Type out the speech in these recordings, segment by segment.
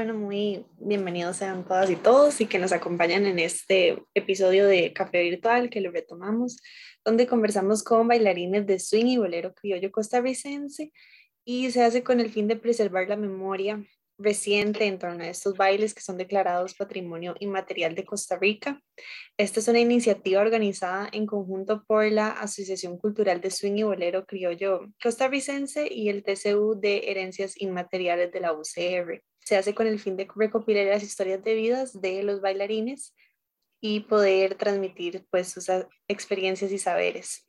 Bueno, muy bienvenidos sean todas y todos y que nos acompañan en este episodio de Café Virtual que lo retomamos, donde conversamos con bailarines de swing y bolero criollo costarricense y se hace con el fin de preservar la memoria reciente en torno a estos bailes que son declarados Patrimonio Inmaterial de Costa Rica. Esta es una iniciativa organizada en conjunto por la Asociación Cultural de Swing y Bolero Criollo Costarricense y el TCU de Herencias Inmateriales de la UCR. Se hace con el fin de recopilar las historias de vidas de los bailarines y poder transmitir pues sus experiencias y saberes.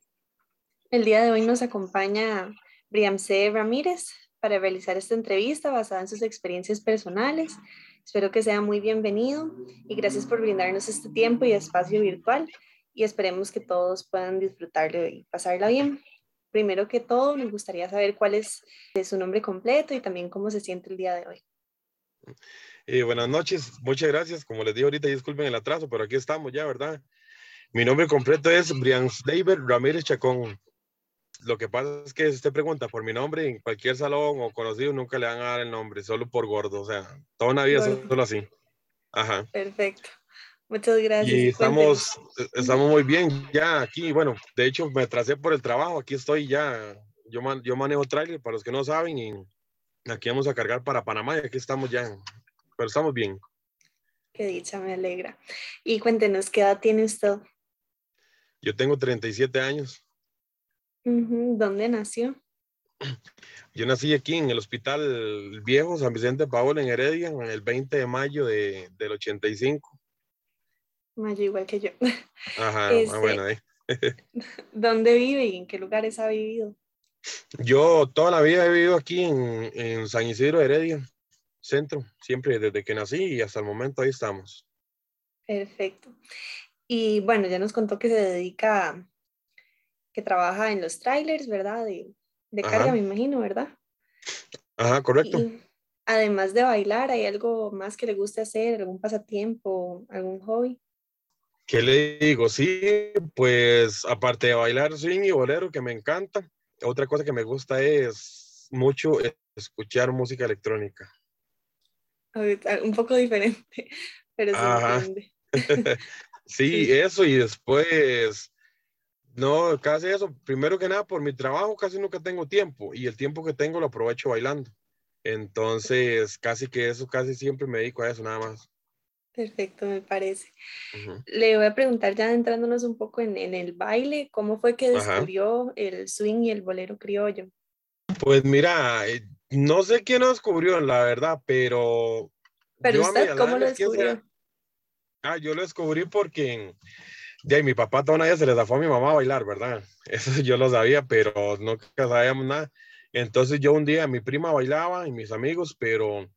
El día de hoy nos acompaña C. Ramírez, para realizar esta entrevista basada en sus experiencias personales. Espero que sea muy bienvenido y gracias por brindarnos este tiempo y espacio virtual y esperemos que todos puedan disfrutarlo y pasarla bien. Primero que todo, me gustaría saber cuál es su nombre completo y también cómo se siente el día de hoy. Eh, buenas noches, muchas gracias. Como les dije ahorita, disculpen el atraso, pero aquí estamos ya, ¿verdad? Mi nombre completo es Brian David Ramírez Chacón lo que pasa es que si usted pregunta por mi nombre en cualquier salón o conocido, nunca le van a dar el nombre, solo por gordo. O sea, toda una vida solo así. Ajá. Perfecto. Muchas gracias. Y estamos, estamos muy bien ya aquí. Bueno, de hecho, me tracé por el trabajo. Aquí estoy ya. Yo, yo manejo trailer, para los que no saben, y aquí vamos a cargar para Panamá y aquí estamos ya. Pero estamos bien. Qué dicha, me alegra. Y cuéntenos, ¿qué edad tiene usted? Yo tengo 37 años. ¿Dónde nació? Yo nací aquí en el Hospital Viejo San Vicente Paola en Heredia, en el 20 de mayo de, del 85. Mayo igual que yo. Ajá, ah, este, bueno. Eh. ¿Dónde vive y en qué lugares ha vivido? Yo toda la vida he vivido aquí en, en San Isidro Heredia, centro, siempre desde que nací y hasta el momento ahí estamos. Perfecto. Y bueno, ya nos contó que se dedica a que trabaja en los trailers, ¿verdad? De, de carga, me imagino, ¿verdad? Ajá, correcto. además de bailar, ¿hay algo más que le guste hacer? ¿Algún pasatiempo? ¿Algún hobby? ¿Qué le digo? Sí, pues aparte de bailar swing y bolero, que me encanta, otra cosa que me gusta es mucho escuchar música electrónica. Un poco diferente, pero sí. sí, eso y después no, casi eso. Primero que nada, por mi trabajo casi nunca tengo tiempo y el tiempo que tengo lo aprovecho bailando. Entonces, casi que eso, casi siempre me dedico a eso, nada más. Perfecto, me parece. Le voy a preguntar ya entrándonos un poco en, el baile, ¿cómo fue que descubrió el swing y el bolero criollo? Pues mira, eh, no sé quién lo descubrió, la verdad, pero... ¿Pero usted cómo lo descubrió? ah, yo lo descubrí porque de mi papá toda una vez se le zafó a mi mamá a bailar, ¿verdad? Eso yo lo sabía, pero no sabíamos nada. Entonces yo un día, mi prima bailaba y mis amigos, pero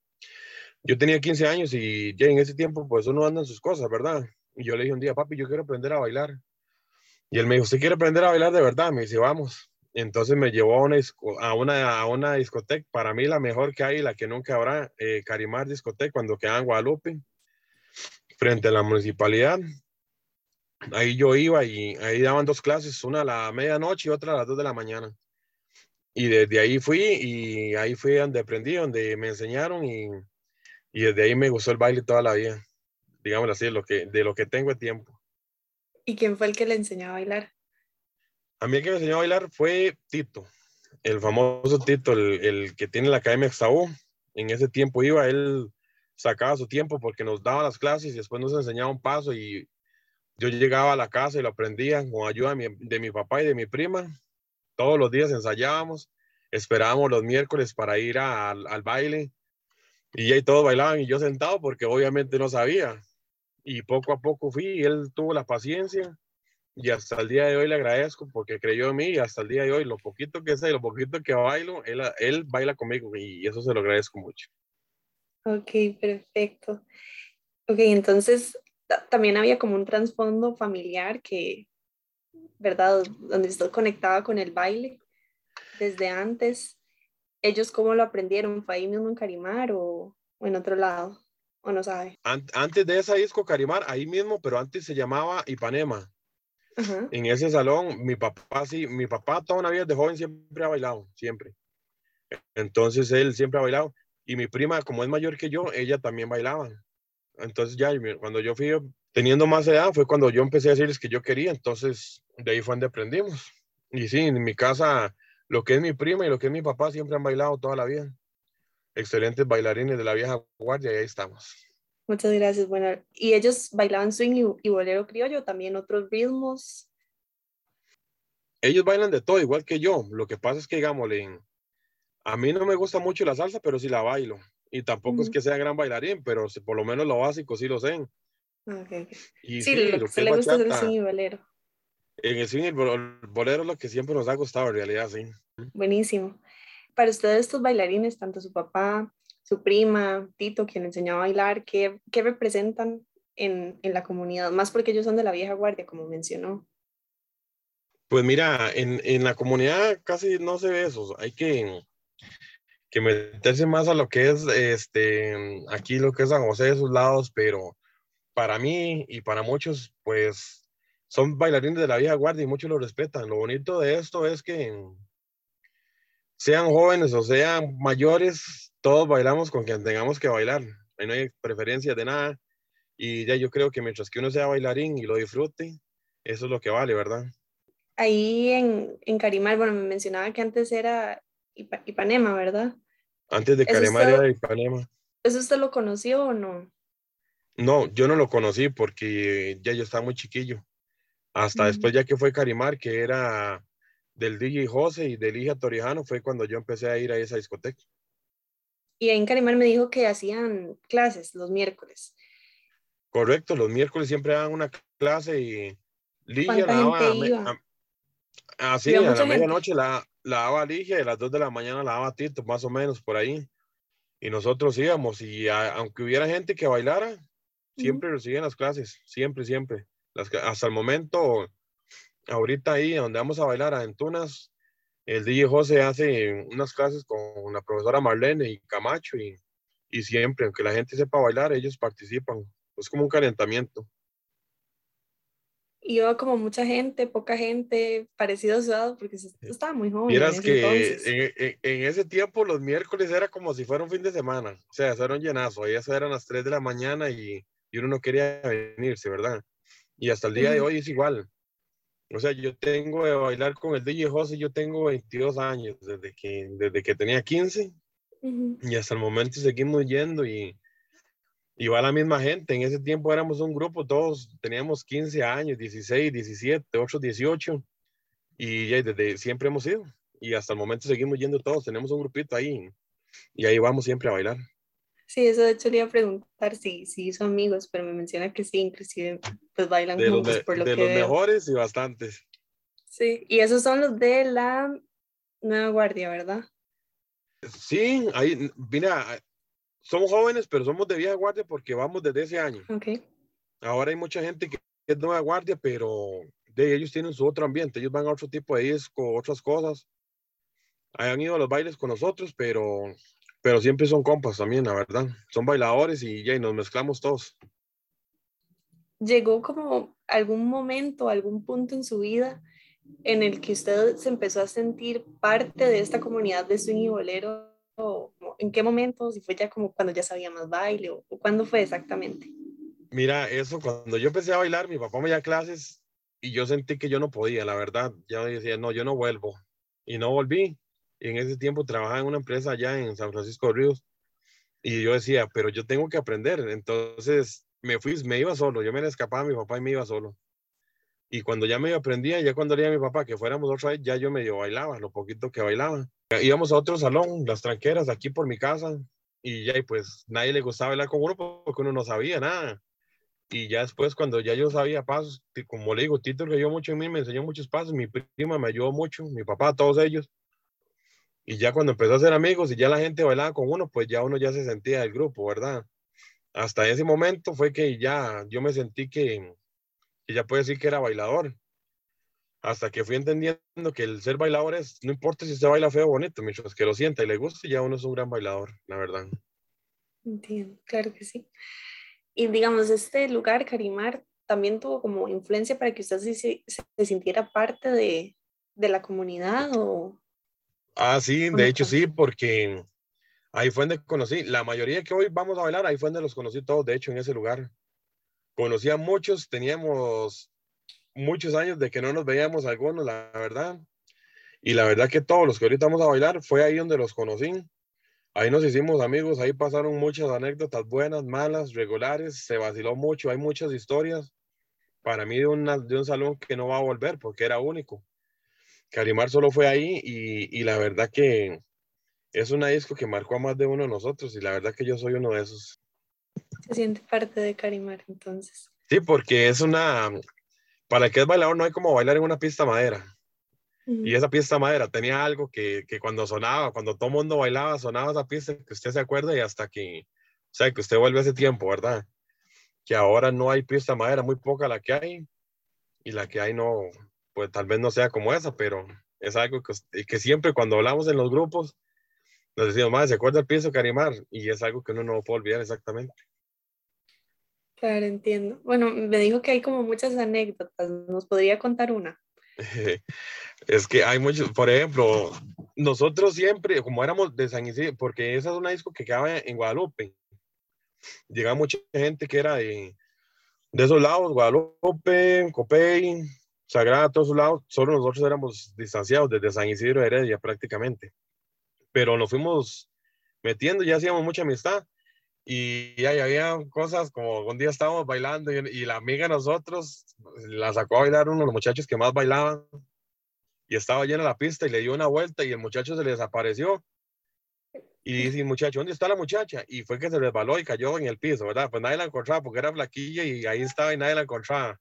yo tenía 15 años y ya en ese tiempo pues uno anda en sus cosas, ¿verdad? Y yo le dije un día, papi, yo quiero aprender a bailar. Y él me dijo, ¿usted quiere aprender a bailar de verdad? Me dice, vamos. Entonces me llevó a una, a una, a una discoteca, para mí la mejor que hay, la que nunca habrá, eh, Carimar Discoteca, cuando quedaba en Guadalupe, frente a la municipalidad ahí yo iba y ahí daban dos clases, una a la medianoche y otra a las dos de la mañana. Y desde ahí fui y ahí fui donde aprendí, donde me enseñaron y, y desde ahí me gustó el baile toda la vida, digámoslo así, de lo que, de lo que tengo de tiempo. ¿Y quién fue el que le enseñó a bailar? A mí el que me enseñó a bailar fue Tito, el famoso Tito, el, el que tiene la Academia Exaú. En ese tiempo iba, él sacaba su tiempo porque nos daba las clases y después nos enseñaba un paso y yo llegaba a la casa y lo aprendía con ayuda de mi, papá y de mi prima. Todos los días ensayábamos, esperábamos los miércoles para ir al baile y ahí todos bailaban y yo sentado porque obviamente no sabía. Y poco a poco fui y él tuvo la paciencia y hasta el día de hoy le agradezco porque creyó en mí y hasta el día de hoy lo poquito que sé, lo poquito que bailo, él, él baila conmigo y eso se lo agradezco mucho. Ok, perfecto. Ok, entonces también había como un trasfondo familiar que, ¿verdad? Donde estoy conectada con el baile desde antes. ¿Ellos cómo lo aprendieron? ¿Fue ahí mismo en Carimar o, en otro lado? ¿O no sabe? Antes de esa disco Carimar, ahí mismo, pero antes se llamaba Ipanema. En ese salón, mi papá sí, mi papá toda una vida de joven siempre ha bailado, siempre. Entonces él siempre ha bailado. Y mi prima, como es mayor que yo, ella también bailaba. Entonces ya cuando yo fui teniendo más edad fue cuando yo empecé a decirles que yo quería, entonces de ahí fue donde aprendimos. Y sí, en mi casa, lo que es mi prima y lo que es mi papá siempre han bailado toda la vida. Excelentes bailarines de la vieja guardia y ahí estamos. Muchas gracias. Bueno, ¿y ellos bailaban swing y, bolero criollo, también otros ritmos? Ellos bailan de todo, igual que yo. Lo que pasa es que, digamos, a mí no me gusta mucho la salsa, pero sí la bailo. Y tampoco es que sea gran bailarín, pero por lo menos lo básico sí lo sé. Okay, Y sí, lo, que se le gusta es el swing y bolero. En el y el bolero es lo que siempre nos ha gustado, en realidad, sí. Buenísimo. Para ustedes, estos bailarines, tanto su papá, su prima, Tito, quien enseñó a bailar, ¿qué, qué representan en, en, la comunidad? Más porque ellos son de la vieja guardia, como mencionó. Pues mira, en, en la comunidad casi no se ve eso. Hay que, que meterse más a lo que es este, aquí lo que es San José de sus lados, pero para mí y para muchos, pues son bailarines de la vieja guardia y muchos lo respetan. Lo bonito de esto es que sean jóvenes o sean mayores, todos bailamos con quien tengamos que bailar. Ahí no hay preferencias de nada. Y ya yo creo que mientras que uno sea bailarín y lo disfrute, eso es lo que vale, ¿verdad? Ahí en, en Carimar, bueno, me mencionaba que antes era Ipanema, ¿verdad? Antes de Carimar era Ipanema. ¿Eso usted lo conoció o no? No, yo no lo conocí porque ya yo estaba muy chiquillo. Hasta después ya que fue Carimar, que era del DJ José y del Hija Torijano, fue cuando yo empecé a ir a esa discoteca. Y ahí en Carimar me dijo que hacían clases los miércoles. Correcto, los miércoles siempre daban una clase y Ligia la daba. Así, a, la medianoche la, la daba Ligia y a las 2 de la mañana la daba Tito, más o menos por ahí. Y nosotros íbamos y aunque hubiera gente que bailara, siempre recibían las clases, siempre, siempre. Las, hasta el momento, ahorita ahí donde vamos a bailar a Entunas, el DJ José hace unas clases con la profesora Marlene y Camacho y, y siempre, aunque la gente sepa bailar, ellos participan. Es como un calentamiento. Y iba como mucha gente, poca gente, parecido a Ciudad, porque estaba muy joven. Vieras que en, en, ese tiempo los miércoles era como si fuera un fin de semana, o sea, eso era un llenazo, ahí eso eran las 3 de la mañana y, y uno no quería venirse, ¿verdad? Y hasta el día de hoy es igual. O sea, yo tengo de bailar con el DJ José, yo tengo 22 años, desde que, desde que tenía 15, y hasta el momento seguimos yendo y, y va la misma gente. En ese tiempo éramos un grupo, todos teníamos 15 años, 16, 17, 8, 18, y ya desde siempre hemos ido. Y hasta el momento seguimos yendo todos, tenemos un grupito ahí, y ahí vamos siempre a bailar. Sí, eso de hecho le iba a preguntar si, si hizo amigos, pero me menciona que sí, inclusive pues bailan juntos por lo de los mejores y bastantes. Sí, y esos son los de la Nueva Guardia, ¿verdad? Sí, ahí, mira, somos jóvenes, pero somos de vieja guardia porque vamos desde ese año. Okay. Ahora hay mucha gente que es nueva guardia, pero de ellos tienen su otro ambiente, ellos van a otro tipo de disco, otras cosas. Han ido a los bailes con nosotros, pero pero siempre son compas también, la verdad. Son bailadores y ya, y nos mezclamos todos. ¿Llegó como algún momento, algún punto en su vida en el que usted se empezó a sentir parte de esta comunidad de swing y bolero? ¿En qué momento? Si fue ya como cuando ya sabía más baile o, o cuándo fue exactamente. Mira, eso, cuando yo empecé a bailar, mi papá me dio clases y yo sentí que yo no podía, la verdad. Ya decía, no, yo no vuelvo. Y no volví en ese tiempo trabajaba en una empresa allá en San Francisco de Ríos y yo decía, pero yo tengo que aprender. Entonces me fui, me iba solo, yo me le escapaba a mi papá y me iba solo. Y cuando ya me aprendía, ya cuando le a mi papá que fuéramos otra vez, ya yo medio bailaba, lo poquito que bailaba. Íbamos a otro salón, las tranqueras, aquí por mi casa, y ya, y pues nadie le gustaba bailar con uno porque uno no sabía nada. Y ya después, cuando ya yo sabía pasos, como le digo, Tito que yo mucho en mí, me enseñó muchos pasos, mi prima me ayudó mucho, mi papá, todos ellos. Y ya cuando empezó a ser amigos y ya la gente bailaba con uno, pues ya uno ya se sentía del grupo, ¿verdad? Hasta ese momento fue que ya yo me sentí que, que ya puedo decir que era bailador. Hasta que fui entendiendo que el ser bailador es, no importa si se baila feo o bonito, mientras que lo sienta y le guste, ya uno es un gran bailador, la verdad. Entiendo, claro que sí. Y digamos, este lugar, Carimar, también tuvo como influencia para que usted se, se sintiera parte de, de la comunidad o, Ah, sí, de hecho sí, porque Ahí fue donde conocí, la mayoría que hoy vamos a bailar, ahí fue donde los conocí todos, de hecho, en ese lugar. Conocí a muchos, teníamos muchos años de que no nos veíamos algunos, la verdad. Y la verdad que todos los que ahorita vamos a bailar fue ahí donde los conocí. Ahí nos hicimos amigos, ahí pasaron muchas anécdotas buenas, malas, regulares, se vaciló mucho, hay muchas historias. Para mí de, una, de un salón que no va a volver porque era único. Carimar solo fue ahí y, y la verdad que es una disco que marcó a más de uno de nosotros y la verdad que yo soy uno de esos. Se siente parte de Carimar entonces. Sí, porque es una, para el que es bailador no hay como bailar en una pista madera. Y esa pista madera tenía algo que, que, cuando sonaba, cuando todo mundo bailaba, sonaba esa pista que usted se acuerda y hasta que, o sea, que usted vuelve a ese tiempo, ¿verdad? Que ahora no hay pista madera, muy poca la que hay, y la que hay no, pues tal vez no sea como esa, pero es algo que, que siempre cuando hablamos en los grupos, nos decimos, más, ¿se acuerda el piso Carimar? Y es algo que uno no puede olvidar exactamente. Claro, entiendo. Bueno, me dijo que hay como muchas anécdotas. ¿Nos podría contar una? Es que hay muchos, por ejemplo, nosotros siempre, como éramos de San Isidro, porque esa es una disco que quedaba en Guadalupe, llegaba mucha gente que era de, de esos lados, Guadalupe, Copey, Sagrada, todos esos lados, solo nosotros éramos distanciados desde San Isidro Heredia prácticamente, pero nos fuimos metiendo, ya hacíamos mucha amistad, y ahí había cosas como un día estábamos bailando y, la amiga de nosotros la sacó a bailar uno de los muchachos que más bailaban y estaba llena la pista y le dio una vuelta y el muchacho se le desapareció. Y dice, muchacho, ¿dónde está la muchacha? Y fue que se resbaló y cayó en el piso, ¿verdad? Pues nadie la encontraba porque era flaquilla y ahí estaba y nadie la encontraba.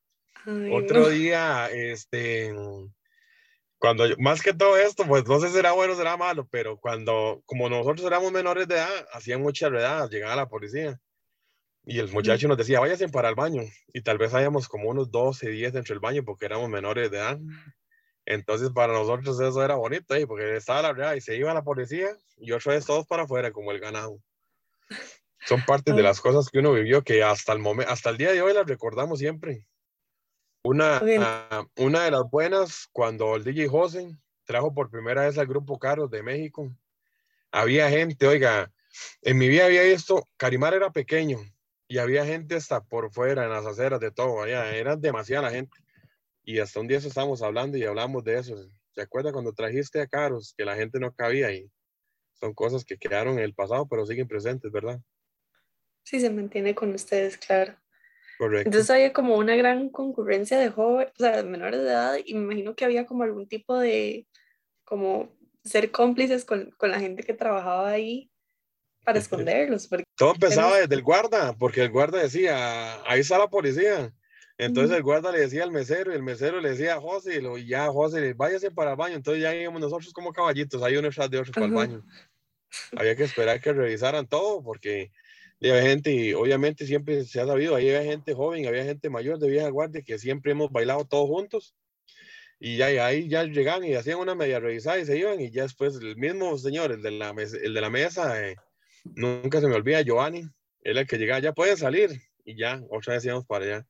Otro día, este, cuando más que todo esto, pues no sé si será bueno o será malo, pero cuando, como nosotros éramos menores de edad, hacían muchas redadas, llegaba la policía y el muchacho nos decía, váyanse para el baño. Y tal vez hayamos como unos 12, 10 dentro del baño porque éramos menores de edad. Entonces para nosotros eso era bonito, ¿eh? porque estaba la redada y se iba la policía y otra vez todos para afuera como el ganado. Son partes de las cosas que uno vivió que hasta el, momento, hasta el día de hoy las recordamos siempre. Una, uh, una de las buenas, cuando el DJ José trajo por primera vez al grupo Carlos de México, había gente, oiga, en mi vida había visto, Carimar era pequeño y había gente hasta por fuera, en las aceras, de todo, allá, era demasiada gente. Y hasta un día estábamos hablando y hablamos de eso. ¿Se acuerda cuando trajiste a Carlos que la gente no cabía y son cosas que quedaron en el pasado, pero siguen presentes, ¿verdad? Sí, se mantiene con ustedes, claro. Entonces había como una gran concurrencia de jóvenes, o sea, de menores de edad, y me imagino que había como algún tipo de, como ser cómplices con, con la gente que trabajaba ahí para esconderlos. Todo empezaba desde el guarda, porque el guarda decía, ahí está la policía. Entonces el guarda le decía al mesero y el mesero le decía a José y ya José, váyase para el baño. Entonces ya íbamos nosotros como caballitos, ahí uno tras de otro para el baño. Había que esperar que revisaran todo porque había gente, y obviamente siempre se ha sabido, ahí había gente joven, había gente mayor de vieja guardia que siempre hemos bailado todos juntos. Y ya, ahí ya llegaban y hacían una media revisada y se iban. Y ya después el mismo señor, el de la, mesa, el de la mesa, eh, nunca se me olvida, Giovanni, él el que llegaba, ya pueden salir. Y ya, otra vez íbamos para allá.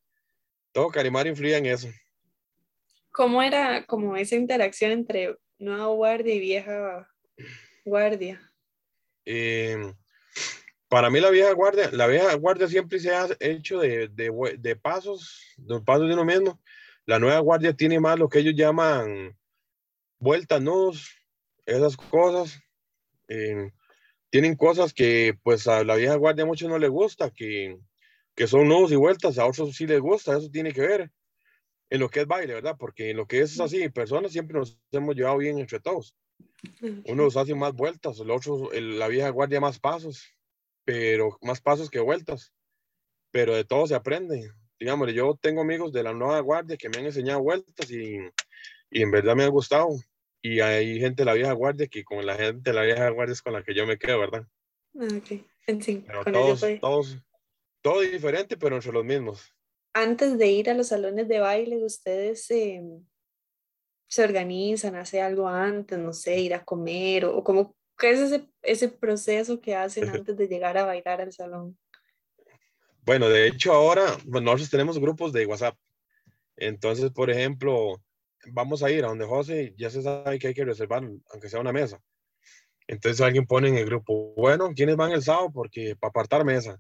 Todo Carimar influía en eso. ¿Cómo era como esa interacción entre nueva guardia y vieja guardia? Eh, para mí la vieja guardia, la vieja guardia siempre se ha hecho de, de, de pasos, de pasos de uno mismo. La nueva guardia tiene más lo que ellos llaman vueltas, nudos, esas cosas. Eh, tienen cosas que pues a la vieja guardia a muchos no les gusta, que, que son nudos y vueltas, a otros sí les gusta, eso tiene que ver en lo que es baile, ¿verdad? Porque en lo que es así, personas siempre nos hemos llevado bien entre todos. Unos hacen más vueltas, el otro, la vieja guardia más pasos pero más pasos que vueltas. Pero de todo se aprende. Digamos, yo tengo amigos de la nueva guardia que me han enseñado vueltas y, y en verdad me ha gustado. Y hay gente de la vieja guardia que con la gente de la vieja guardia es con la que yo me quedo, ¿verdad? Ah, ok, sí, pero todos, todos, todo diferente, pero entre los mismos. Antes de ir a los salones de baile, ustedes eh, se organizan, hace algo antes, no sé, ir a comer o, o cómo, ¿Qué es ese, ese proceso que hacen antes de llegar a bailar al salón? Bueno, de hecho ahora nosotros tenemos grupos de WhatsApp. Entonces, por ejemplo, vamos a ir a donde José, ya se sabe que hay que reservar, aunque sea una mesa. Entonces alguien pone en el grupo, bueno, ¿quiénes van el sábado? Porque para apartar mesa.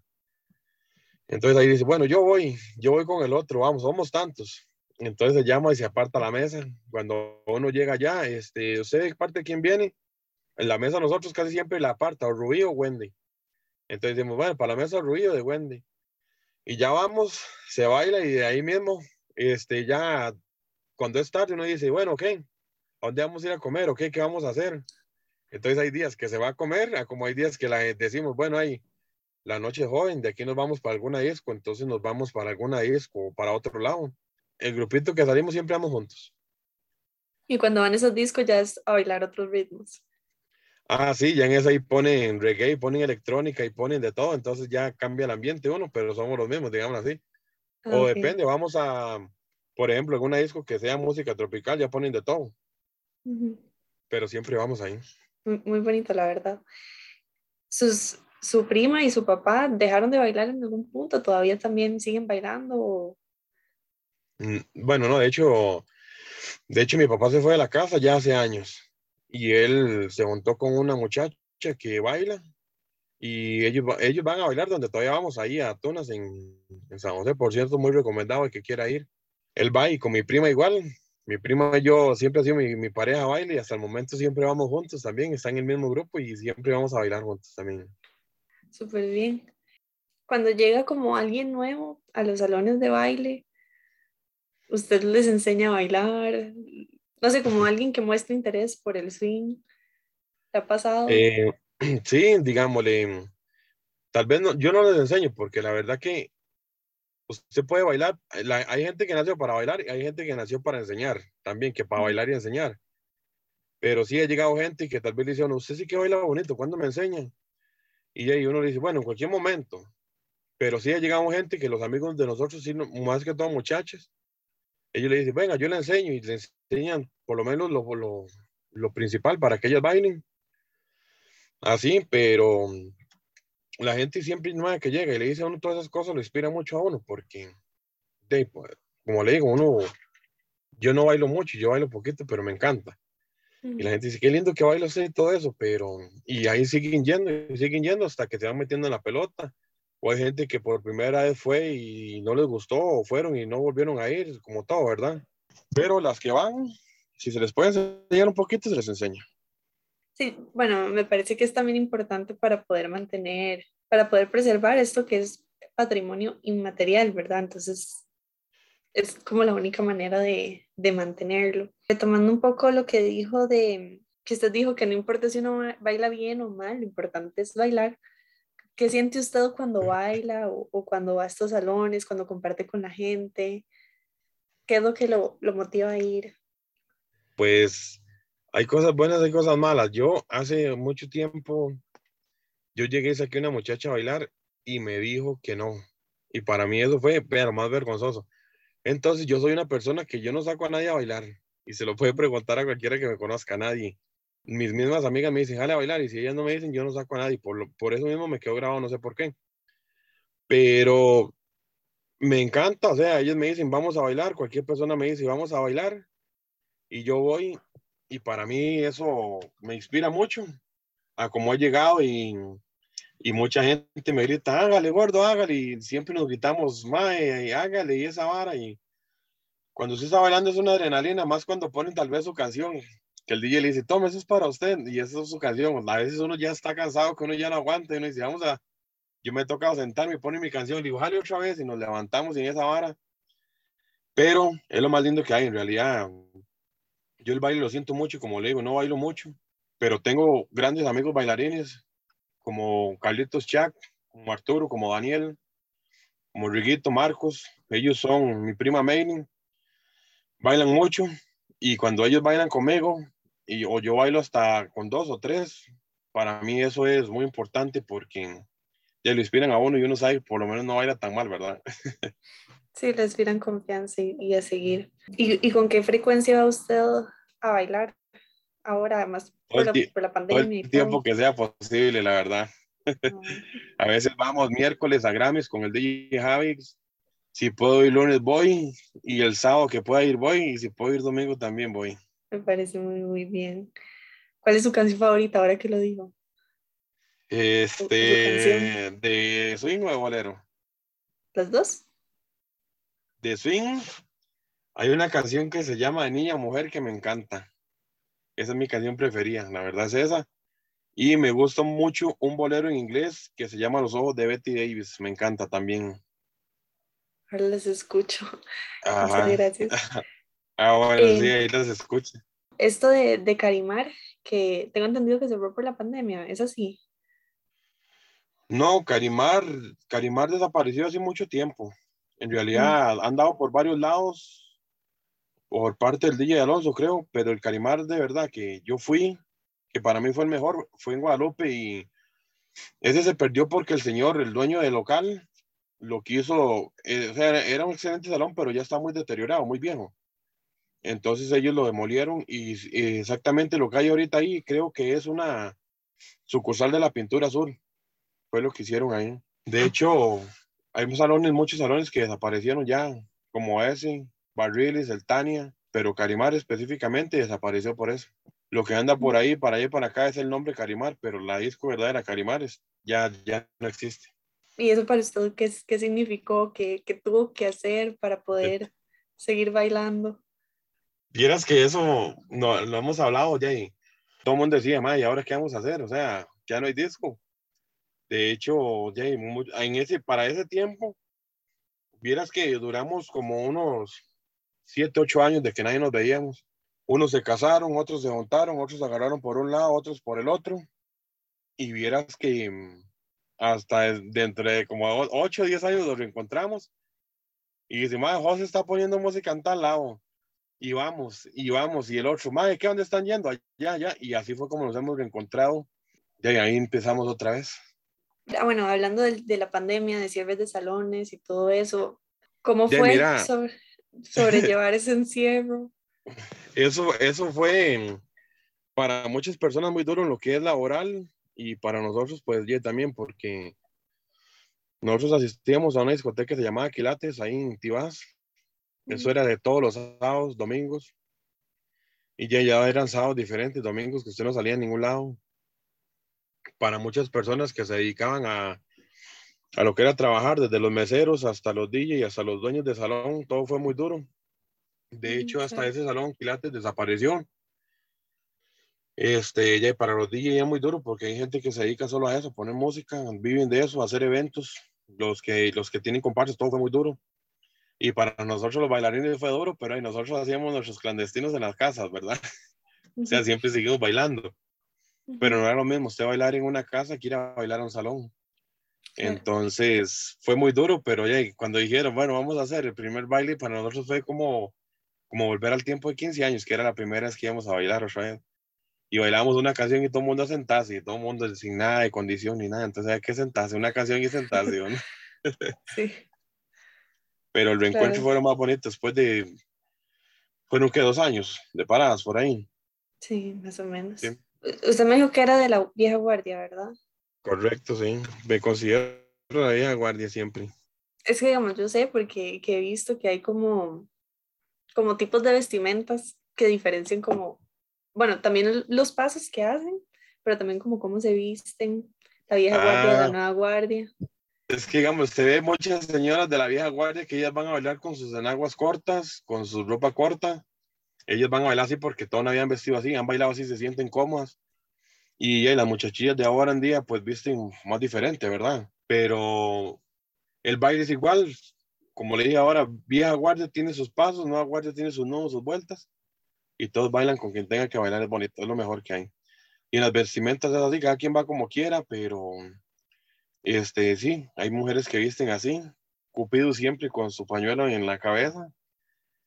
Entonces ahí dice, bueno, yo voy, yo voy con el otro, vamos, somos tantos. Entonces se llama y se aparta la mesa. Cuando uno llega allá, este, ¿usted parte quién viene? En la mesa nosotros casi siempre la aparta, o Rubí o Wendy. Entonces decimos, bueno, para la mesa Rubí o de Wendy. Y ya vamos, se baila y de ahí mismo, este, ya cuando es tarde uno dice, bueno, ok, ¿a dónde vamos a ir a comer? ¿O qué, qué vamos a hacer? Entonces hay días que se va a comer, como hay días que la, decimos, bueno, hay la noche joven, de aquí nos vamos para alguna disco, entonces nos vamos para alguna disco o para otro lado. El grupito que salimos siempre vamos juntos. Y cuando van esos discos ya es a bailar otros ritmos. Ah, sí, ya en esa ahí ponen reggae, ponen electrónica y ponen de todo, entonces ya cambia el ambiente uno, pero somos los mismos, digamos así. O depende, vamos a, por ejemplo, en una disco que sea música tropical, ya ponen de todo. Pero siempre vamos ahí. Muy, bonito, la verdad. Sus, su prima y su papá dejaron de bailar en algún punto, todavía también siguen bailando. Mm, bueno, no, de hecho, de hecho mi papá se fue de la casa ya hace años y él se juntó con una muchacha que baila y ellos, ellos van a bailar donde todavía vamos ahí a Tunas en, en San José, por cierto, muy recomendado el que quiera ir. Él va y con mi prima igual, mi prima y yo siempre ha sido mi, mi, pareja baile y hasta el momento siempre vamos juntos también, está en el mismo grupo y siempre vamos a bailar juntos también. Súper bien. Cuando llega como alguien nuevo a los salones de baile, usted les enseña a bailar, no sé, como alguien que muestra interés por el swing. ¿Te ha pasado? Eh, sí, digámosle, tal vez no, yo no les enseño porque la verdad que usted puede bailar, hay gente que nació para bailar y hay gente que nació para enseñar también, que para bailar y enseñar. Pero sí ha llegado gente que tal vez le dice, no, usted sí que baila bonito, ¿cuándo me enseñan? Y ahí uno le dice, bueno, en cualquier momento. Pero sí ha llegado gente que los amigos de nosotros, sí, más que todo muchachas, ellos le dicen, venga, yo le enseño y le enseñan por lo menos lo, lo, lo principal para que ellas bailen. Así, pero la gente siempre nueva que llega y le dice a uno todas esas cosas, lo inspira mucho a uno, porque, de, pues, como le digo, uno, yo no bailo mucho, yo bailo poquito, pero me encanta. Y la gente dice, qué lindo que bailo y todo eso, pero, y ahí siguen yendo, y siguen yendo hasta que se van metiendo en la pelota. O hay gente que por primera vez fue y no les gustó, o fueron y no volvieron a ir, como todo, ¿verdad? Pero las que van, si se les puede enseñar un poquito, se les enseña. Sí, bueno, me parece que es también importante para poder mantener, para poder preservar esto que es patrimonio inmaterial, ¿verdad? Entonces, es como la única manera de, de mantenerlo. Retomando un poco lo que dijo de, que usted dijo que no importa si uno baila bien o mal, lo importante es bailar. ¿Qué siente usted cuando baila o, o cuando va a estos salones, cuando comparte con la gente? ¿Qué es lo que lo, lo motiva a ir? Pues hay cosas buenas, hay cosas malas. Yo hace mucho tiempo, yo llegué y saqué una muchacha a bailar y me dijo que no. Y para mí eso fue pero más vergonzoso. Entonces yo soy una persona que yo no saco a nadie a bailar y se lo puede preguntar a cualquiera que me conozca, a nadie. Mis mismas amigas me dicen, jale a bailar y si ellas no me dicen, yo no saco a nadie. Por, lo, por eso mismo me quedo grabado, no sé por qué. Pero me encanta, o sea, ellos me dicen, vamos a bailar, cualquier persona me dice, vamos a bailar y yo voy y para mí eso me inspira mucho a cómo he llegado y, y mucha gente me grita, hágale, gordo, hágale, y siempre nos gritamos, mae, hágale, y esa vara, y cuando usted está bailando es una adrenalina, más cuando ponen tal vez su canción, que el DJ le dice, toma, eso es para usted, y esa es su canción, a veces uno ya está cansado, que uno ya no aguanta, y uno dice, vamos a, yo me he tocado sentarme y pone mi canción, y digo, jale otra vez, y nos levantamos en esa vara, pero es lo más lindo que hay, en realidad, yo el baile lo siento mucho, como le digo, no bailo mucho, pero tengo grandes amigos bailarines, como Carlitos Chac, como Arturo, como Daniel, como Riguito, Marcos. Ellos son mi prima Mayling. Bailan mucho y cuando ellos bailan conmigo, y, o yo bailo hasta con dos o tres, para mí eso es muy importante porque ya lo inspiran a uno y uno sabe, por lo menos no baila tan mal, ¿verdad? Sí, le inspiran confianza y, a seguir. ¿Y, ¿Y, con qué frecuencia va usted a bailar ahora, además por, la, por la, pandemia? Todo el tiempo que sea posible, la verdad. a veces vamos miércoles a Grammys con el DJ Javix. Si puedo ir lunes voy y el sábado que pueda ir voy y si puedo ir domingo también voy. Me parece muy, muy bien. ¿Cuál es su canción favorita ahora que lo digo? Este, de swing o de bolero. ¿Las dos? De swing, hay una canción que se llama Niña Mujer que me encanta. Esa es mi canción preferida, la verdad es esa. Y me gusta mucho un bolero en inglés que se llama Los Ojos de Betty Davis. Me encanta también. Ahora les escucho. Muchas gracias. ah, bueno, sí, eh, ahí las escucho. Esto de, de Carimar, que tengo entendido que se fue por la pandemia, ¿es así? No, Carimar, Carimar desapareció hace mucho tiempo. En realidad mm. han dado por varios lados, por parte del DJ Alonso, creo, pero el Carimar de verdad que yo fui, que para mí fue el mejor, fue en Guadalupe y ese se perdió porque el señor, el dueño del local, lo quiso, eh, o sea, era un excelente salón, pero ya está muy deteriorado, muy viejo. Entonces ellos lo demolieron y, exactamente lo que hay ahorita ahí creo que es una sucursal de la pintura azul. Fue lo que hicieron ahí. De hecho, hay salones, muchos salones que desaparecieron ya, como ese, Barriles, el Tania, pero Carimar específicamente desapareció por eso. Lo que anda por ahí, para allá y para acá, es el nombre Carimar, pero la disco verdadera Carimares ya, ya no existe. ¿Y eso para usted qué, qué significó? ¿Qué, ¿Qué, tuvo que hacer para poder seguir bailando? Vieras que eso no, lo hemos hablado ya y todo el mundo decía, ¿y ahora qué vamos a hacer? O sea, ya no hay disco. De hecho, ya en ese, para ese tiempo, vieras que duramos como unos 7, 8 años de que nadie nos veíamos. Unos se casaron, otros se juntaron, otros se agarraron por un lado, otros por el otro. Y vieras que mm, hasta dentro de como 8 o 10 años nos reencontramos. Y dice, José está poniendo música en tal lado y vamos, y vamos, y el otro, madre, ¿qué dónde están yendo? Allá, allá, y así fue como nos hemos reencontrado, y ahí empezamos otra vez. Ah, bueno, hablando de, la pandemia, de cierres de salones y todo eso, ¿cómo fue sobre, sobrellevar ese encierro? Eso, eso fue para muchas personas muy duro en lo que es laboral y para nosotros pues ya también porque nosotros asistíamos a una discoteca que se llamaba Quilates ahí en Tibás eso era de todos los sábados, domingos. Y ya, ya eran sábados diferentes, domingos que usted no salía a ningún lado. Para muchas personas que se dedicaban a, a lo que era trabajar, desde los meseros hasta los DJ y hasta los dueños de salón, todo fue muy duro. De hecho, hasta ese salón Pilates desapareció. Este, ya para los DJ ya muy duro porque hay gente que se dedica solo a eso, poner música, viven de eso, hacer eventos. Los que, los que tienen compartes, todo fue muy duro. Y para nosotros los bailarines fue duro, pero ahí nosotros hacíamos nuestros clandestinos en las casas, ¿verdad? o sea, siempre seguimos bailando. Pero no era lo mismo usted bailar en una casa que ir a bailar a un salón. Entonces fue muy duro, pero ya cuando dijeron, bueno, vamos a hacer el primer baile, para nosotros fue como, como volver al tiempo de 15 años, que era la primera vez que íbamos a bailar otra Y bailamos una canción y todo el mundo sentarse, y todo el mundo sin nada de condición ni nada. Entonces hay que sentarse, una canción y sentarse, ¿no? sí. Pero el reencuentro fue lo más bonito después de, fueron que dos años de paradas por ahí. Sí, más o menos. Usted me dijo que era de la vieja guardia, ¿verdad? Correcto, sí. Me considero la vieja guardia siempre. Es que, digamos, yo sé porque he visto que hay como, como tipos de vestimentas que diferencian como, bueno, también los pasos que hacen, pero también como cómo se visten, la vieja guardia, la ah. nueva guardia. Es que, digamos, se ve muchas señoras de la vieja guardia que ellas van a bailar con sus enaguas cortas, con su ropa corta. Ellas van a bailar así porque todas habían vestido así, han bailado así, se sienten cómodas. Y, las muchachillas de ahora en día, pues visten más diferente, ¿verdad? Pero el baile es igual. Como le dije ahora, vieja guardia tiene sus pasos, nueva guardia tiene sus nudos, sus vueltas. Y todos bailan con quien tenga que bailar, es bonito, es lo mejor que hay. Y en las vestimentas es así, cada quien va como quiera, pero este, sí, hay mujeres que visten así, Cupido siempre con su pañuelo en la cabeza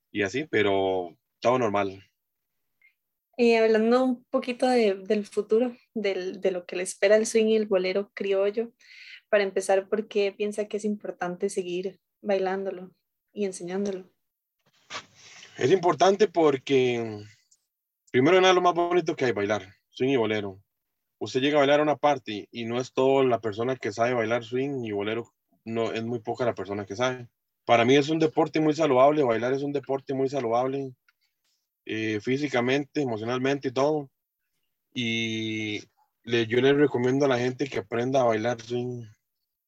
y así, pero todo normal. Y hablando un poquito del futuro, de lo que le espera el swing y el bolero criollo, para empezar, ¿por qué piensa que es importante seguir bailándolo y enseñándolo? Es importante porque, primero nada, lo más bonito que hay, bailar, swing y bolero usted llega a bailar a una party y no es todo la persona que sabe bailar swing y bolero, no, es muy poca la persona que sabe. Para mí es un deporte muy saludable, bailar es un deporte muy saludable, eh, físicamente, emocionalmente y todo. y le, yo le recomiendo a la gente que aprenda a bailar swing.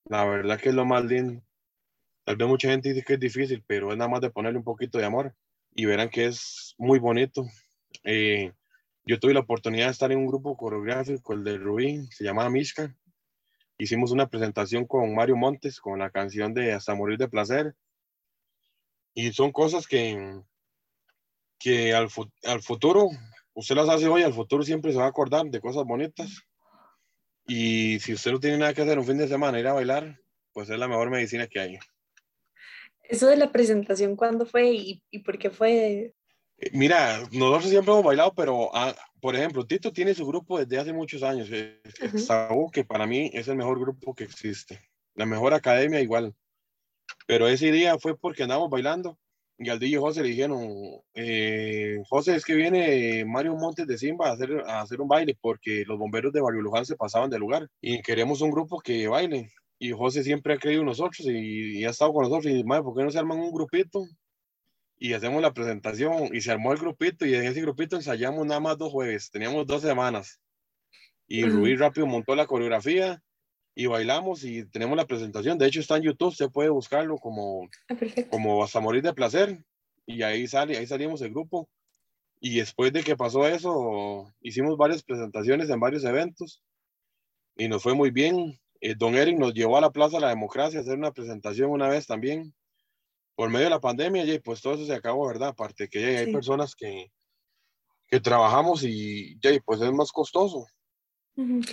La verdad que es lo más lindo. Tal vez mucha gente dice que es difícil, pero es nada más de ponerle un poquito de amor y verán que es muy bonito. Eh, yo tuve la oportunidad de estar en un grupo coreográfico, el de Rubí, se llamaba Mishka. Hicimos una presentación con Mario Montes, con la canción de Hasta Morir de Placer. Y son cosas que, que al, al futuro, usted las hace hoy, al futuro siempre se va a acordar de cosas bonitas. Y si usted no tiene nada que hacer un fin de semana, ir a bailar, pues es la mejor medicina que hay. Eso de la presentación, ¿cuándo fue y, y por qué fue? Eh, mira, nosotros siempre hemos bailado, pero ah, por ejemplo, Tito tiene su grupo desde hace muchos años. Uh que para mí es el mejor grupo que existe. La mejor academia igual. Pero ese día fue porque andábamos bailando y al DJ José le dijeron, eh, José, es que viene Mario Montes de Simba a hacer, a hacer un baile porque los bomberos de Barrio Luján se pasaban del lugar y queremos un grupo que baile y José siempre ha creído en nosotros y, ha estado con nosotros. Y, madre, ¿por qué no se arman un grupito? Y hacemos la presentación y se armó el grupito y en ese grupito ensayamos nada más dos jueves, teníamos dos semanas. Y Rubí rápido montó la coreografía y bailamos y tenemos la presentación. De hecho está en YouTube, se puede buscarlo como, ah, como hasta morir de placer. Y ahí sale, ahí salimos el grupo. Y después de que pasó eso, hicimos varias presentaciones en varios eventos y nos fue muy bien. Eh, don Eric nos llevó a la Plaza de la Democracia a hacer una presentación una vez también, por medio de la pandemia, y pues todo eso se acabó, ¿verdad? Aparte que ya hay personas que, que trabajamos y ya, pues es más costoso.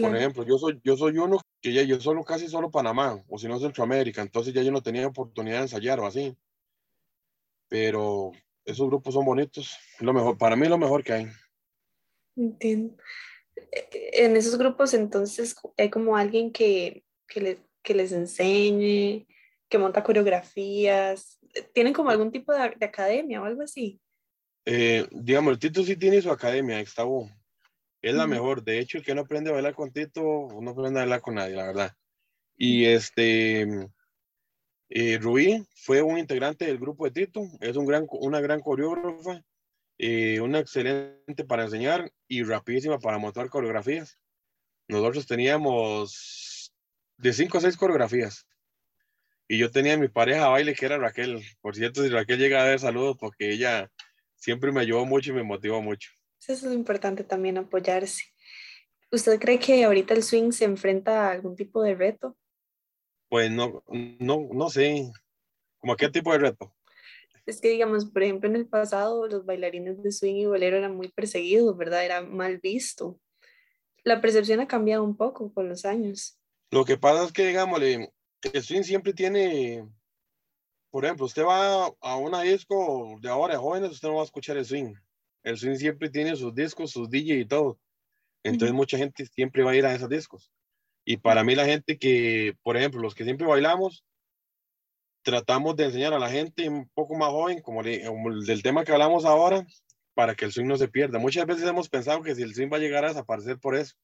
Por ejemplo, yo soy, yo soy uno que ya yo solo casi solo Panamá, o si no Centroamérica, entonces ya yo no tenía oportunidad de ensayar o así. Pero esos grupos son bonitos, lo mejor, para mí lo mejor que hay. Entiendo en esos grupos entonces hay como alguien que, que, que les enseñe, que monta coreografías, ¿tienen como algún tipo de, academia o algo así? Eh, digamos, el Tito sí tiene su academia, Gustavo. Es la mejor. De hecho, el que no aprende a bailar con Tito, no aprende a bailar con nadie, la verdad. Y este, eh, Rubí fue un integrante del grupo de Tito, es un gran, una gran coreógrafa eh, una excelente para enseñar y rapidísima para montar coreografías. Nosotros teníamos de cinco a seis coreografías. Y yo tenía mi pareja baile que era Raquel. Por cierto, si Raquel llega a ver saludos porque ella siempre me ayudó mucho y me motivó mucho. Eso es importante también apoyarse. ¿Usted cree que ahorita el swing se enfrenta a algún tipo de reto? Pues no, no, no sé. ¿Cómo a qué tipo de reto? es que, digamos, por ejemplo, en el pasado los bailarines de swing y bolero eran muy perseguidos, ¿verdad? Era mal visto. La percepción ha cambiado un poco con los años. Lo que pasa es que, digamos, el swing siempre tiene, por ejemplo, usted va a una disco de ahora de jóvenes, usted no va a escuchar el swing. El swing siempre tiene sus discos, sus DJ y todo. Entonces mucha gente siempre va a ir a esos discos. Y para mí la gente que, por ejemplo, los que siempre bailamos, tratamos de enseñar a la gente un poco más joven, como, del tema que hablamos ahora, para que el swing no se pierda. Muchas veces hemos pensado que si el swing va a llegar a desaparecer por eso,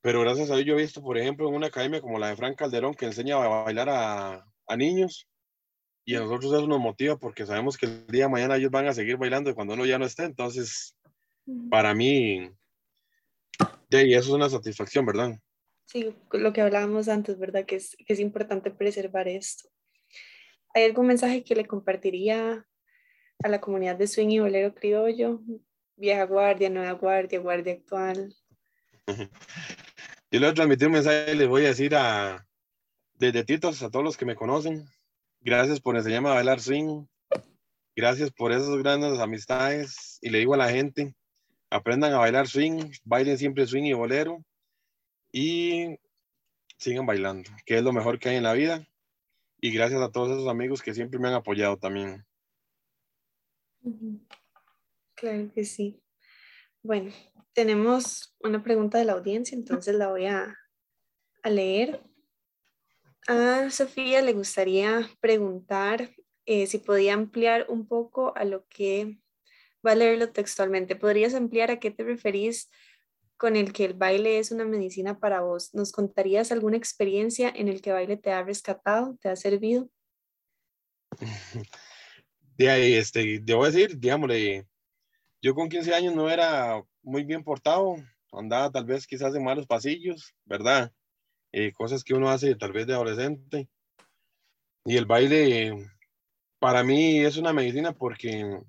pero gracias a Dios yo he visto, por ejemplo, en una academia como la de Frank Calderón, que enseña a bailar a, a niños, y a nosotros eso nos motiva porque sabemos que el día de mañana ellos van a seguir bailando cuando uno ya no esté, entonces, para mí, y eso es una satisfacción, ¿verdad? Sí, lo que hablábamos antes, ¿verdad? Que es, que es importante preservar esto. ¿Hay algún mensaje que le compartiría a la comunidad de swing y bolero criollo? Vieja guardia, nueva guardia, guardia actual. Yo le voy a transmitir un mensaje, les voy a decir a, desde Titos, a todos los que me conocen, gracias por enseñarme a bailar swing, gracias por esas grandes amistades y le digo a la gente, aprendan a bailar swing, bailen siempre swing y bolero y sigan bailando, que es lo mejor que hay en la vida y gracias a todos esos amigos que siempre me han apoyado también. Claro que sí. Bueno, tenemos una pregunta de la audiencia, entonces la voy a, leer. A Sofía le gustaría preguntar eh, si podía ampliar un poco a lo que va a leerlo textualmente. ¿Podrías ampliar a qué te referís con el que el baile es una medicina para vos. ¿Nos contarías alguna experiencia en el que baile te ha rescatado, te ha servido? De ahí, este, debo decir, digámosle, yo con 15 años no era muy bien portado andaba tal vez quizás en malos pasillos, ¿verdad? Eh, cosas que uno hace tal vez de adolescente. Y el baile para mí es una medicina porque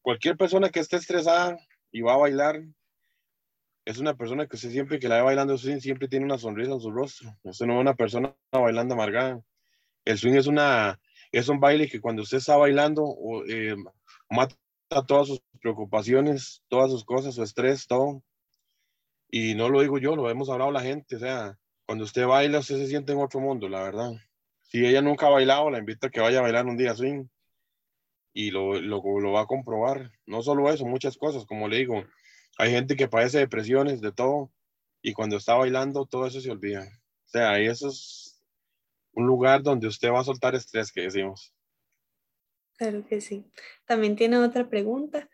cualquier persona que esté estresada y va a bailar, es una persona que siempre que la ve bailando swing siempre tiene una sonrisa en su rostro. Es no una persona bailando amargada. El swing es una es un baile que cuando usted está bailando eh, mata todas sus preocupaciones, todas sus cosas, su estrés, todo. Y no lo digo yo, lo hemos hablado la gente. O sea, cuando usted baila, usted se siente en otro mundo, la verdad. Si ella nunca ha bailado, la invito a que vaya a bailar un día swing y lo, lo, va a comprobar. No solo eso, muchas cosas, como le digo, hay gente que padece depresiones, de todo, y cuando está bailando, todo eso se olvida. O sea, ahí eso es un lugar donde usted va a soltar estrés, que decimos. Claro que sí. También tiene otra pregunta.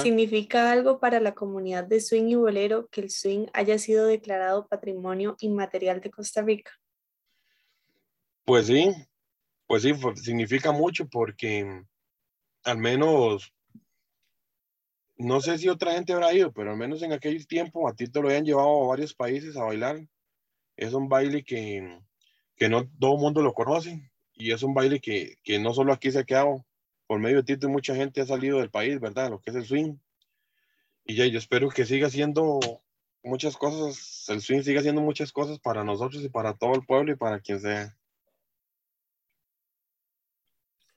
¿Significa algo para la comunidad de swing y bolero que el swing haya sido declarado patrimonio inmaterial de Costa Rica? Pues sí, pues sí, significa mucho porque al menos no sé si otra gente habrá ido, pero al menos en aquel tiempo a ti te lo habían llevado a varios países a bailar. Es un baile que, que no todo el mundo lo conoce y es un baile que, que, no solo aquí se ha quedado, por medio de Tito mucha gente ha salido del país, ¿verdad? Lo que es el swing. Y ya yo espero que siga haciendo muchas cosas, el swing siga haciendo muchas cosas para nosotros y para todo el pueblo y para quien sea.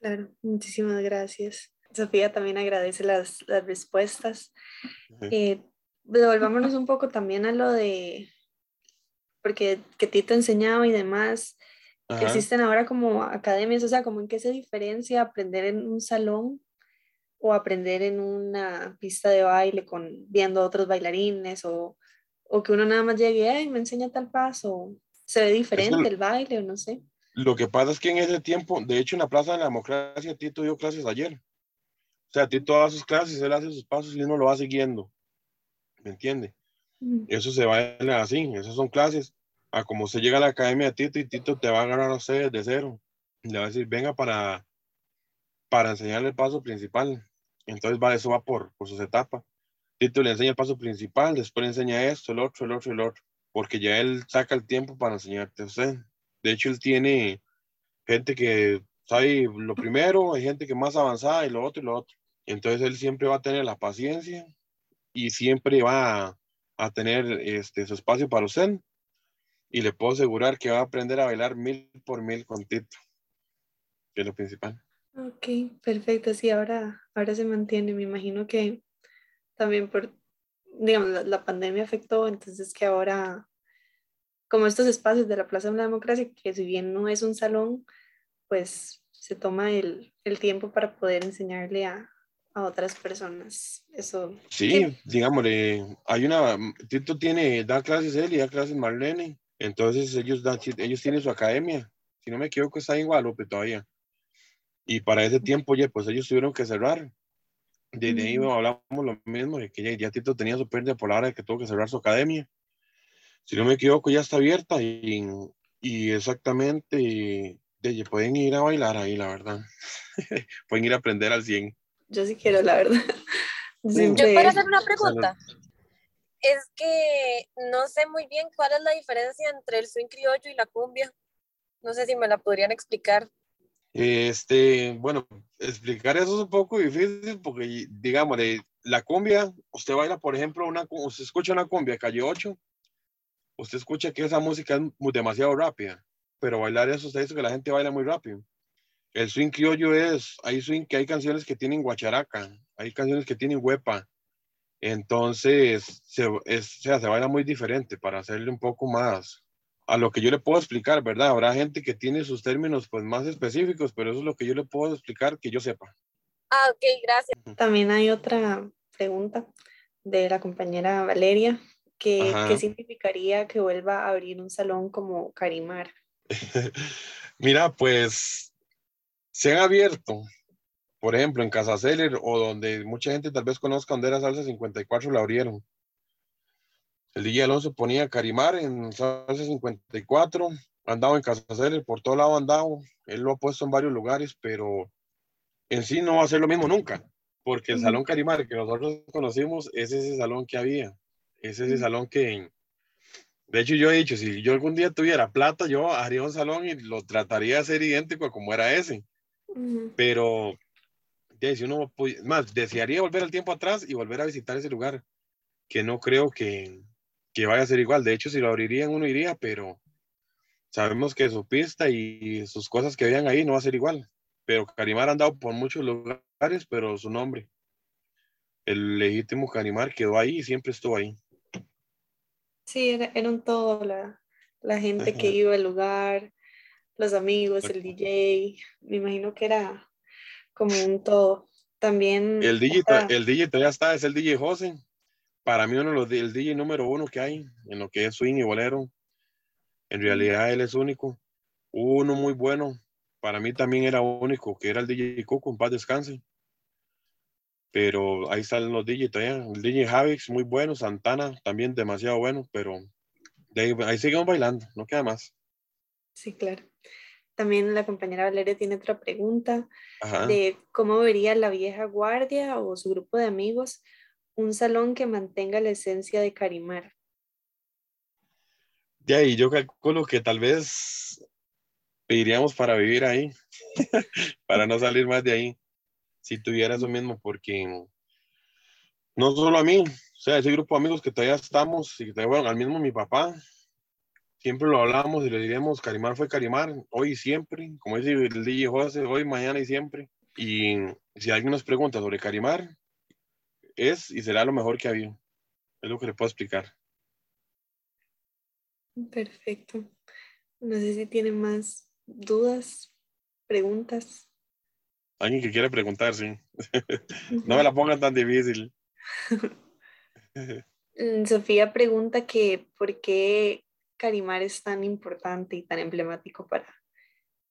Claro, muchísimas gracias. Sofía también agradece las, las respuestas. Eh, devolvámonos un poco también a lo de, porque que Tito enseñaba y demás. Existen ahora como academias, o sea, como en qué se diferencia aprender en un salón o aprender en una pista de baile con viendo otros bailarines o, o que uno nada más llegue y me enseña tal paso, se ve diferente el baile o no sé. Lo que pasa es que en ese tiempo, de hecho en la Plaza de la Democracia, Tito dio clases ayer. O sea, Tito da sus clases, él hace sus pasos y uno lo va siguiendo. ¿Me entiende? Eso se baila así, esas son clases. A como se llega a la academia de Tito y Tito te va a agarrar a usted de cero. Le va a decir, venga para, para enseñarle el paso principal. Entonces va, eso va por, por sus etapas. Tito le enseña el paso principal, después le enseña esto, el otro, el otro, el otro. Porque ya él saca el tiempo para enseñarte a usted. De hecho, él tiene gente que sabe lo primero, hay gente que más avanzada y lo otro y lo otro. Entonces él siempre va a tener la paciencia y siempre va a, tener este, su espacio para usted. Y le puedo asegurar que va a aprender a bailar mil por mil con Tito, que es lo principal. Ok, perfecto. Sí, ahora, ahora se mantiene. Me imagino que también por, digamos, la, la pandemia afectó, entonces que ahora, como estos espacios de la Plaza de la Democracia, que si bien no es un salón, pues se toma el, el tiempo para poder enseñarle a, a otras personas. Eso. Sí, digámosle, hay una, Tito tiene, da clases él y da clases Marlene, entonces ellos, dan, ellos tienen su academia, si no me equivoco está en Guadalupe todavía. Y para ese tiempo, ya, pues ellos tuvieron que cerrar. Desde ahí hablamos lo mismo, de que ya, Tito tenía su pérdida por la hora de que tuvo que cerrar su academia. Si no me equivoco, ya está abierta y, y exactamente, de, pueden ir a bailar ahí, la verdad. pueden ir a aprender al 100. Yo sí quiero, la verdad. Yo puedo hacer una pregunta. Es que no sé muy bien cuál es la diferencia entre el swing criollo y la cumbia. No sé si me la podrían explicar. Este, bueno, explicar eso es un poco difícil porque, digamos, la cumbia, usted baila, por ejemplo, una, usted escucha una cumbia calle 8, usted escucha que esa música es demasiado rápida, pero bailar eso, usted dice que la gente baila muy rápido. El swing criollo es, hay swing que hay canciones que tienen guacharaca, hay canciones que tienen huepa. Entonces, se, es, o sea, se baila muy diferente para hacerle un poco más a lo que yo le puedo explicar, ¿verdad? Habrá gente que tiene sus términos pues más específicos, pero eso es lo que yo le puedo explicar que yo sepa. Ah, ok, gracias. También hay otra pregunta de la compañera Valeria, que, ¿qué significaría que vuelva a abrir un salón como Carimar? Mira, pues se han abierto, por ejemplo, en Casa Celer o donde mucha gente tal vez conozca donde era Salsa 54, la abrieron. El DJ Alonso ponía Carimar en Salsa 54, andaba en Casa Celer, por todo lado andado. Él lo ha puesto en varios lugares, pero en sí no va a ser lo mismo nunca, porque el Salón Carimar que nosotros conocimos es ese salón que había. Es ese salón que, de hecho, yo he dicho, si yo algún día tuviera plata, yo haría un salón y lo trataría de hacer idéntico a como era ese. Pero, ya, si uno, más, desearía volver al tiempo atrás y volver a visitar ese lugar, que no creo que, que vaya a ser igual. De hecho, si lo abrirían, uno iría, pero sabemos que su pista y sus cosas que vean ahí no va a ser igual. Pero Carimar ha andado por muchos lugares, pero su nombre, el legítimo Carimar, quedó ahí y siempre estuvo ahí. Sí, era, un todo, la, la gente que iba al lugar, los amigos, el DJ, me imagino que era como un todo. También... El DJ, el DJ todavía está, es el DJ José. Para mí uno de los, el DJ número uno que hay en lo que es swing y bolero. En realidad él es único. Uno muy bueno. Para mí también era único, que era el DJ Coco, en paz descanse. Pero ahí están los DJ todavía. El DJ Javix, muy bueno. Santana, también demasiado bueno. Pero ahí, ahí seguimos bailando, no queda más. Sí, claro. También la compañera Valeria tiene otra pregunta de cómo vería la vieja guardia o su grupo de amigos un salón que mantenga la esencia de Carimar. De ahí yo calculo que tal vez iríamos para vivir ahí, para no salir más de ahí si tuviera eso mismo, porque no solo a mí, o sea, ese grupo de amigos que todavía estamos, y que bueno, al mismo mi papá, siempre lo hablamos y le diríamos, Carimar fue Carimar, hoy y siempre, como dice el DJ José, hoy, mañana y siempre. Y si alguien nos pregunta sobre Carimar, es y será lo mejor que ha habido. Es lo que le puedo explicar. Perfecto. No sé si tienen más dudas, preguntas. Alguien que quiere preguntar, sí. no me la pongan tan difícil. Mm, Sofía pregunta que por qué Carimar es tan importante y tan emblemático para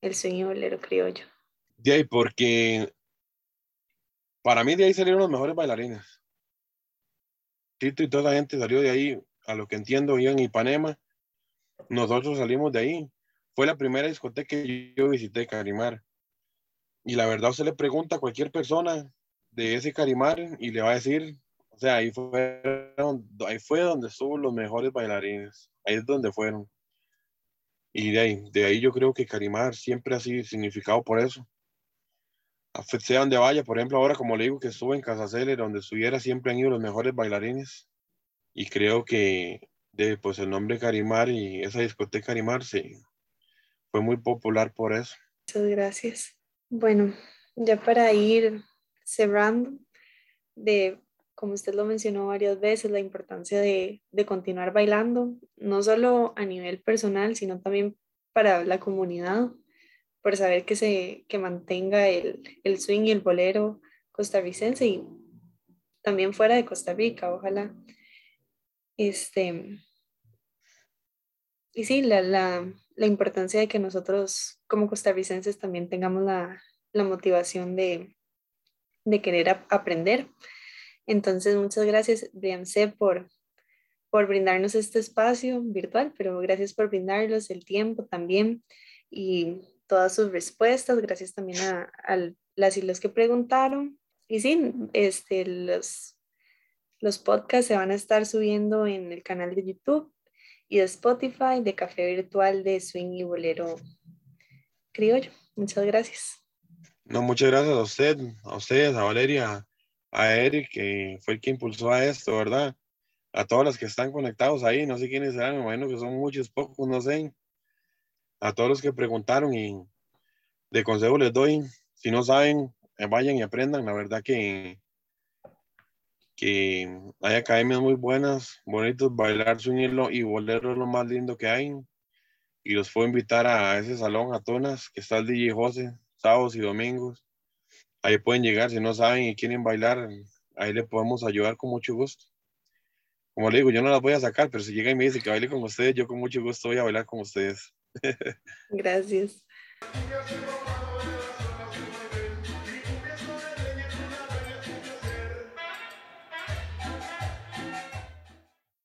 el sueño bolero criollo. De ahí, porque para mí de ahí salieron los mejores bailarines. Tito y toda la gente salió de ahí, a lo que entiendo, iban en Ipanema. Nosotros salimos de ahí. Fue la primera discoteca que yo visité, Carimar. Y la verdad, usted le pregunta a cualquier persona de ese Carimar y le va a decir, o sea, ahí fue, ahí fue donde estuvo los mejores bailarines, ahí es donde fueron. Y de ahí, de ahí yo creo que Carimar siempre ha sido significado por eso. Sea donde vaya, por ejemplo, ahora como le digo que estuve en Casa Celer, donde estuviera, siempre han ido los mejores bailarines. Y creo que de, pues el nombre Carimar y esa discoteca Carimar sí, fue muy popular por eso. Muchas gracias. Bueno, ya para ir cerrando, de como usted lo mencionó varias veces, la importancia de, continuar bailando, no solo a nivel personal, sino también para la comunidad, por saber que se que mantenga el, el swing y el bolero costarricense y también fuera de Costa Rica, ojalá. Este, y sí, la, la, la importancia de que nosotros como costarricenses también tengamos la, la motivación de, de querer aprender. Entonces, muchas gracias, C. por, por brindarnos este espacio virtual, pero gracias por brindarlos el tiempo también y todas sus respuestas. Gracias también a, a las y los que preguntaron. Y sí, este, los, los podcasts se van a estar subiendo en el canal de YouTube y de Spotify de Café Virtual de Swing y Bolero Criollo. Muchas gracias. No, muchas gracias a usted, a ustedes, a Valeria, a Eric, que fue el que impulsó a esto, ¿verdad? A todos los que están conectados ahí, no sé quiénes serán, me imagino que son muchos, pocos, no sé. A todos los que preguntaron y de consejo les doy, si no saben, eh, vayan y aprendan, la verdad que que hay academias muy buenas, bonitos, bailar swing y bolero es lo más lindo que hay. Y los puedo invitar a ese salón, a Tonas, que está el DJ José, sábados y domingos. Ahí pueden llegar, si no saben y quieren bailar, ahí le podemos ayudar con mucho gusto. Como le digo, yo no las voy a sacar, pero si llega y me dice que baile con ustedes, yo con mucho gusto voy a bailar con ustedes. Gracias.